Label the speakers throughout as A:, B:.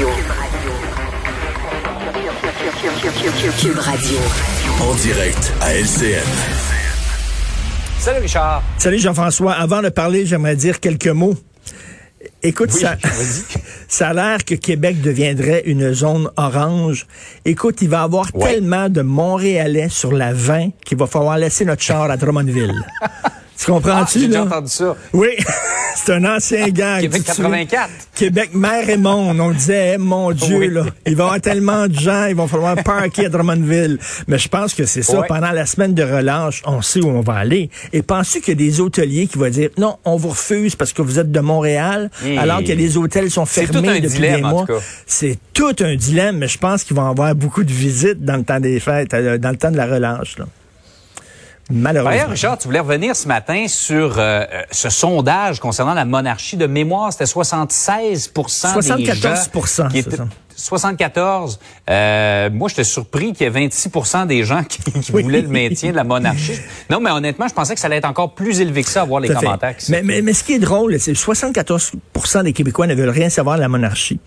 A: Cube Radio. Cube Radio.
B: En direct à LCN.
C: Salut Richard.
D: Salut Jean-François. Avant de parler, j'aimerais dire quelques mots. Écoute,
C: Oui,
D: ça, ça a l'air que Québec deviendrait une zone orange. Écoute, il va y avoir
C: Ouais.
D: tellement de Montréalais sur la 20 qu'il va falloir laisser notre char à Drummondville. tu
C: Ah,
D: comprends-tu,
C: j'ai déjà
D: là?
C: entendu ça.
D: Oui, c'est un ancien gag.
C: Québec
D: tu te souviens?
C: 84.
D: Québec, mer et monde. On disait, eh, mon Dieu,
C: Oui.
D: là, il va y avoir tellement de gens, il va falloir parker à Drummondville. Mais je pense que c'est ça. Pendant la semaine de relâche, on sait où on va aller. Et penses-tu qu'il y a des hôteliers qui vont dire, non, on vous refuse parce que vous êtes de Montréal,
C: Hey.
D: alors que les hôtels sont fermés depuis
C: dilemme,
D: des mois? C'est tout un dilemme, mais je pense qu'ils vont avoir beaucoup de visites dans le temps des fêtes, euh, dans le temps de la relâche, là. Malheureusement.
C: D'ailleurs, Richard, tu voulais revenir ce matin sur euh, ce sondage concernant la monarchie de mémoire. C'était 76% des
D: 74
C: gens qui
D: c'est
C: étaient-
D: ça.
C: 74. Euh, moi, j'étais surpris qu'il y ait 26% des gens qui, qui
D: Oui.
C: voulaient le maintien de la monarchie. Non, mais honnêtement, je pensais que ça allait être encore plus élevé que ça à voir les commentaires.
D: Mais, mais, mais ce qui est drôle, c'est que 74% des Québécois ne veulent rien savoir de la monarchie.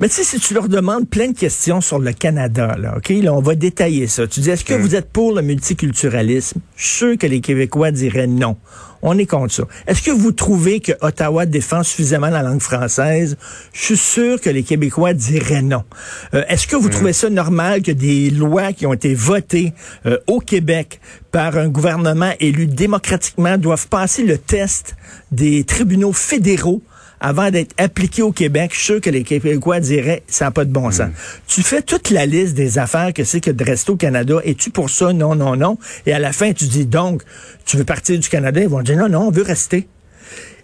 D: Mais tu sais, si tu leur demandes plein de questions sur le Canada, là, OK, là, on va détailler ça. Tu dis, est-ce que vous êtes pour le multiculturalisme? Je suis sûr que les Québécois diraient non. On est contre ça. Est-ce que vous trouvez que Ottawa défend suffisamment la langue française? Je suis sûr que les Québécois diraient non. Euh, Est-ce que vous trouvez ça normal que des lois qui ont été votées euh, au Québec par un gouvernement élu démocratiquement doivent passer le test des tribunaux fédéraux avant d'être appliqué au Québec, je suis sûr que les Québécois diraient ça n'a pas de bon sens. Tu fais toute la liste des affaires que c'est que de rester au Canada. Es-tu pour ça? Non, non, non. Et à la fin, tu dis donc, tu veux partir du Canada? Ils vont dire non, non, on veut rester.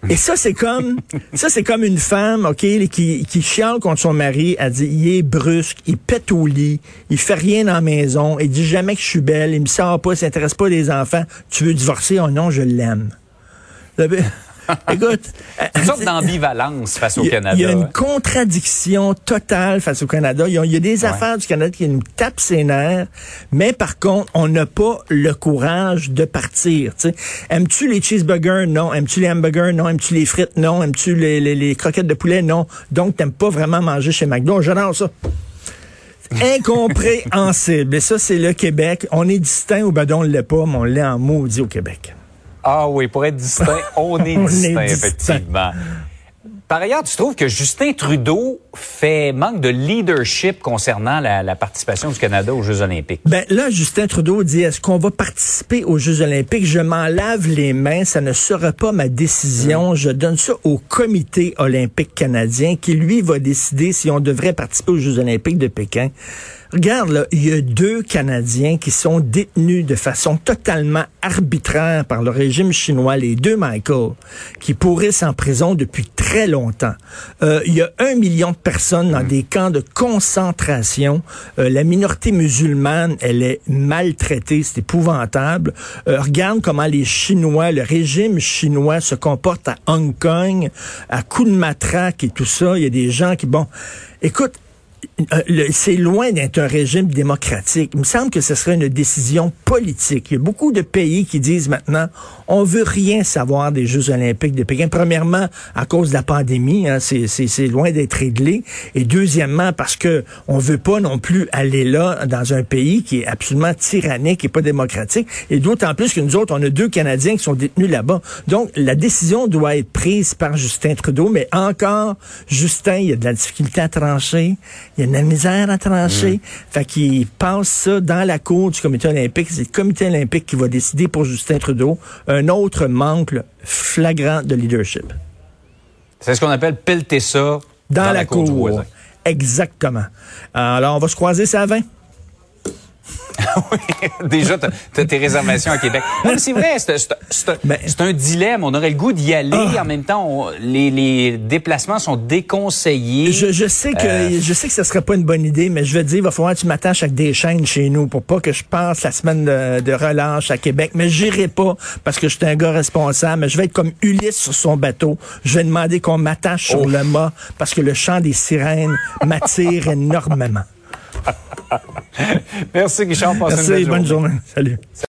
D: Et ça, c'est comme, ça, c'est comme une femme, OK, qui, qui chiale contre son mari. Elle dit, il est brusque, il pète au lit, il fait rien dans la maison, il dit jamais que je suis belle, il me sort pas, il s'intéresse pas des enfants. Tu veux divorcer? Oh non, je l'aime. Écoute.
C: Une sorte d'ambivalence face au Canada.
D: Il y a une contradiction totale face au Canada. Il y a, il y a des affaires du Canada qui nous tapent ses nerfs, mais par contre, on n'a pas le courage de partir. Aimes-tu les cheeseburgers? Non. Aimes-tu les hamburgers? Non. Aimes-tu les frites? Non. Aimes-tu les, les- les croquettes de poulet? Non. Donc, t'aimes pas vraiment manger chez McDo. J'adore ça. Incompréhensible. Et ça, c'est le Québec. On est distinct ou ben on l'est pas, mais on l'est en maudit au Québec.
C: Ah oui, pour être distinct, on est
D: On est
C: distinct, effectivement. Par ailleurs, tu trouves que Justin Trudeau fait manque de leadership concernant la, la participation du Canada aux Jeux olympiques?
D: Ben là, Justin Trudeau dit est-ce qu'on va participer aux Jeux Olympiques? Je m'en lave les mains, ça ne sera pas ma décision. Je donne ça au Comité olympique canadien qui lui va décider si on devrait participer aux Jeux Olympiques de Pékin. Regarde là, il y a deux Canadiens qui sont détenus de façon totalement arbitraire par le régime chinois, les deux Michael, qui pourrissent en prison depuis très longtemps. Euh, il y a un million de personnes dans des camps de concentration. Euh, la minorité musulmane, elle est maltraitée, c'est épouvantable. Euh, regarde comment les Chinois, le régime chinois se comporte à Hong Kong, à coups de matraque et tout ça. Il y a des gens qui, bon, écoute, c'est loin d'être un régime démocratique. Il me semble que ce serait une décision politique. Il y a beaucoup de pays qui disent maintenant, on veut rien savoir des Jeux olympiques de Pékin. Premièrement, à cause de la pandémie, hein, c'est loin d'être réglé. Et deuxièmement, parce que on veut pas non plus aller là dans un pays qui est absolument tyrannique et pas démocratique. Et d'autant plus que nous autres, on a deux Canadiens qui sont détenus là-bas. Donc, la décision doit être prise par Justin Trudeau. Mais encore, Justin, il y a de la difficulté à trancher. Il y a de la misère à trancher. Fait qu'il passe ça dans la cour du comité olympique. C'est le comité olympique qui va décider pour Justin Trudeau. Un autre manque là, flagrant de leadership.
C: C'est ce qu'on appelle pelleter ça
D: Dans, la, cour.
C: voisin.
D: Exactement. Alors, on va se croiser ça à 20.
C: oui, déjà, t'as as tes réservations à Québec. Non, mais c'est vrai, c'est
D: Ben-
C: c'est un dilemme. On aurait le goût d'y aller.
D: Ah.
C: En même temps, on- les, les déplacements sont déconseillés.
D: Je, je sais que
C: Euh.
D: je sais que ce serait pas une bonne idée, mais je veux dire, il va falloir que tu m'attaches avec des chaînes chez nous pour pas que je passe la semaine de, de relâche à Québec. Mais j'irai pas parce que je suis un gars responsable. Mais je vais être comme Ulysse sur son bateau. Je vais demander qu'on m'attache sur
C: Oh.
D: le mât parce que le chant des sirènes m'attire énormément.
C: Merci, Richard. Passe une
D: Merci,
C: belle
D: bonne
C: journée.
D: journée. Salut.